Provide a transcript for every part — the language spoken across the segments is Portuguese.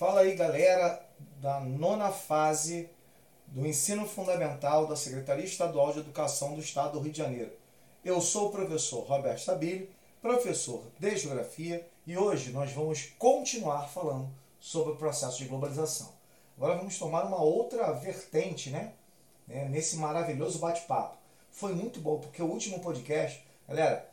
Fala aí, galera da nona fase do ensino fundamental da Secretaria Estadual de Educação do Estado do Rio de Janeiro. Eu sou o professor Roberto Stabile, professor de Geografia, e hoje nós vamos continuar falando sobre o processo de globalização. Agora vamos tomar uma outra vertente, né? né nesse maravilhoso bate-papo. Foi muito bom, porque o último podcast, galera,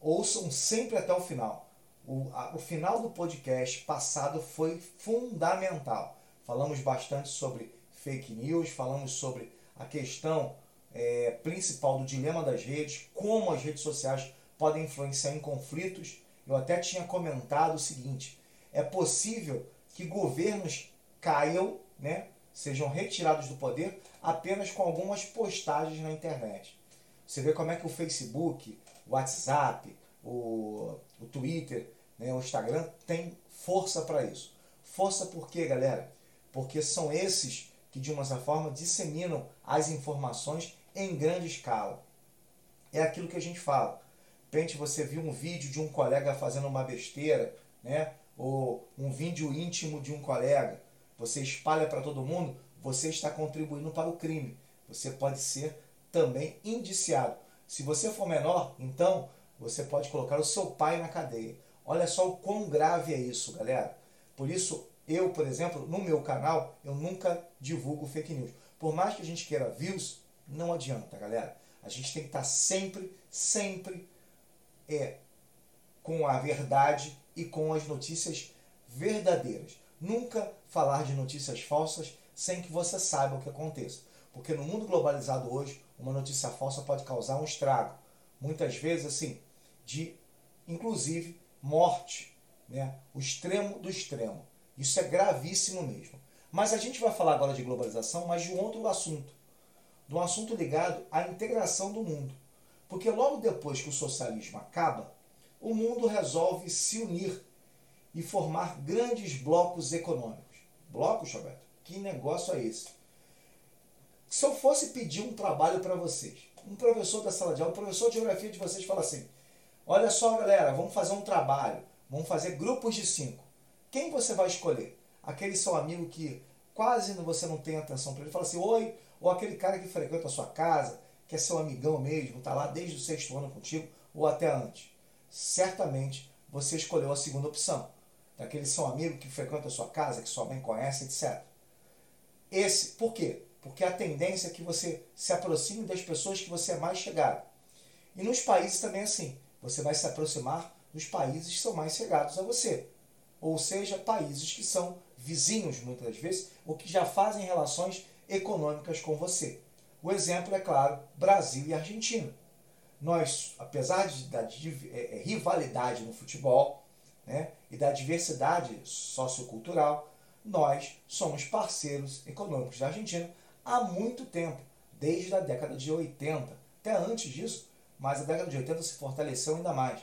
ouçam sempre até o final o, a, o final do podcast passado foi fundamental. Falamos bastante sobre fake news, falamos sobre a questão é, principal do dilema das redes, como as redes sociais podem influenciar em conflitos. Eu até tinha comentado o seguinte: é possível que governos caiam, né, sejam retirados do poder apenas com algumas postagens na internet. Você vê como é que o Facebook, o WhatsApp, o, o Twitter né, o Instagram tem força para isso. Força por quê, galera? Porque são esses que, de uma certa forma, disseminam as informações em grande escala. É aquilo que a gente fala. De repente você viu um vídeo de um colega fazendo uma besteira, né? ou um vídeo íntimo de um colega, você espalha para todo mundo, você está contribuindo para o crime. Você pode ser também indiciado. Se você for menor, então você pode colocar o seu pai na cadeia. Olha só o quão grave é isso, galera. Por isso, eu, por exemplo, no meu canal, eu nunca divulgo fake news. Por mais que a gente queira views, não adianta, galera. A gente tem que estar sempre, sempre é, com a verdade e com as notícias verdadeiras. Nunca falar de notícias falsas sem que você saiba o que aconteça. Porque no mundo globalizado hoje, uma notícia falsa pode causar um estrago. Muitas vezes, assim, de inclusive morte, né? o extremo do extremo. Isso é gravíssimo mesmo. Mas a gente vai falar agora de globalização, mas de um outro assunto. De um assunto ligado à integração do mundo. Porque logo depois que o socialismo acaba, o mundo resolve se unir e formar grandes blocos econômicos. Blocos, Roberto? Que negócio é esse? Se eu fosse pedir um trabalho para vocês, um professor da sala de aula, um professor de geografia de vocês fala assim: Olha só, galera, vamos fazer um trabalho. Vamos fazer grupos de cinco. Quem você vai escolher? Aquele seu amigo que quase você não tem atenção para ele. Fala assim, oi. Ou aquele cara que frequenta a sua casa, que é seu amigão mesmo, está lá desde o sexto ano contigo, ou até antes. Certamente você escolheu a segunda opção. Daquele seu amigo que frequenta a sua casa, que sua mãe conhece, etc. Esse, por quê? Porque a tendência é que você se aproxime das pessoas que você é mais chegado. E nos países também é assim. Você vai se aproximar dos países que são mais chegados a você. Ou seja, países que são vizinhos, muitas vezes, ou que já fazem relações econômicas com você. O exemplo é, claro, Brasil e Argentina. Nós, apesar de, da de, é, é, rivalidade no futebol né, e da diversidade sociocultural, nós somos parceiros econômicos da Argentina há muito tempo, desde a década de 80. Até antes disso, mas a década de 80 se fortaleceu ainda mais.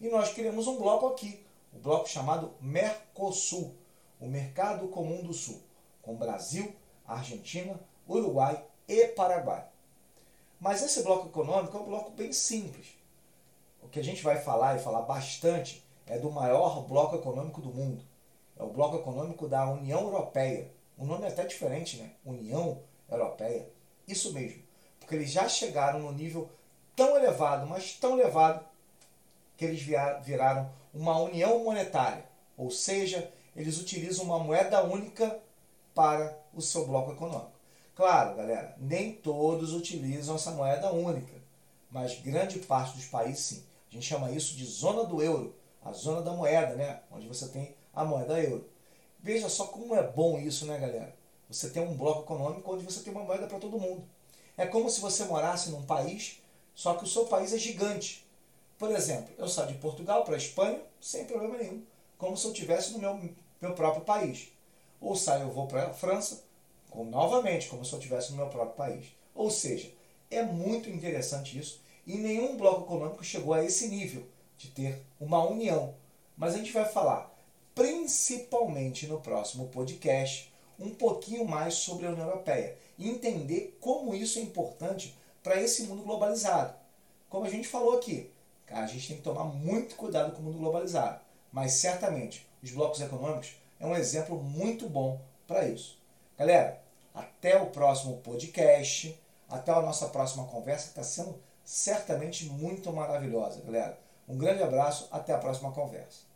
E nós criamos um bloco aqui, o um bloco chamado Mercosul, o Mercado Comum do Sul, com Brasil, Argentina, Uruguai e Paraguai. Mas esse bloco econômico é um bloco bem simples. O que a gente vai falar e falar bastante é do maior bloco econômico do mundo. É o bloco econômico da União Europeia. O nome é até diferente, né? União Europeia. Isso mesmo. Porque eles já chegaram no nível tão elevado, mas tão elevado, que eles viraram uma união monetária. Ou seja, eles utilizam uma moeda única para o seu bloco econômico. Claro, galera, nem todos utilizam essa moeda única, mas grande parte dos países sim. A gente chama isso de zona do euro, a zona da moeda, né? Onde você tem a moeda euro. Veja só como é bom isso, né, galera? Você tem um bloco econômico onde você tem uma moeda para todo mundo. É como se você morasse num país só que o seu país é gigante. Por exemplo, eu saio de Portugal para a Espanha sem problema nenhum, como se eu estivesse no meu, meu próprio país. Ou saio eu vou para a França, com, novamente, como se eu estivesse no meu próprio país. Ou seja, é muito interessante isso e nenhum bloco econômico chegou a esse nível de ter uma união. Mas a gente vai falar, principalmente no próximo podcast, um pouquinho mais sobre a União Europeia e entender como isso é importante para esse mundo globalizado. Como a gente falou aqui, a gente tem que tomar muito cuidado com o mundo globalizado, mas certamente os blocos econômicos é um exemplo muito bom para isso. Galera, até o próximo podcast, até a nossa próxima conversa, que está sendo certamente muito maravilhosa, galera. Um grande abraço, até a próxima conversa.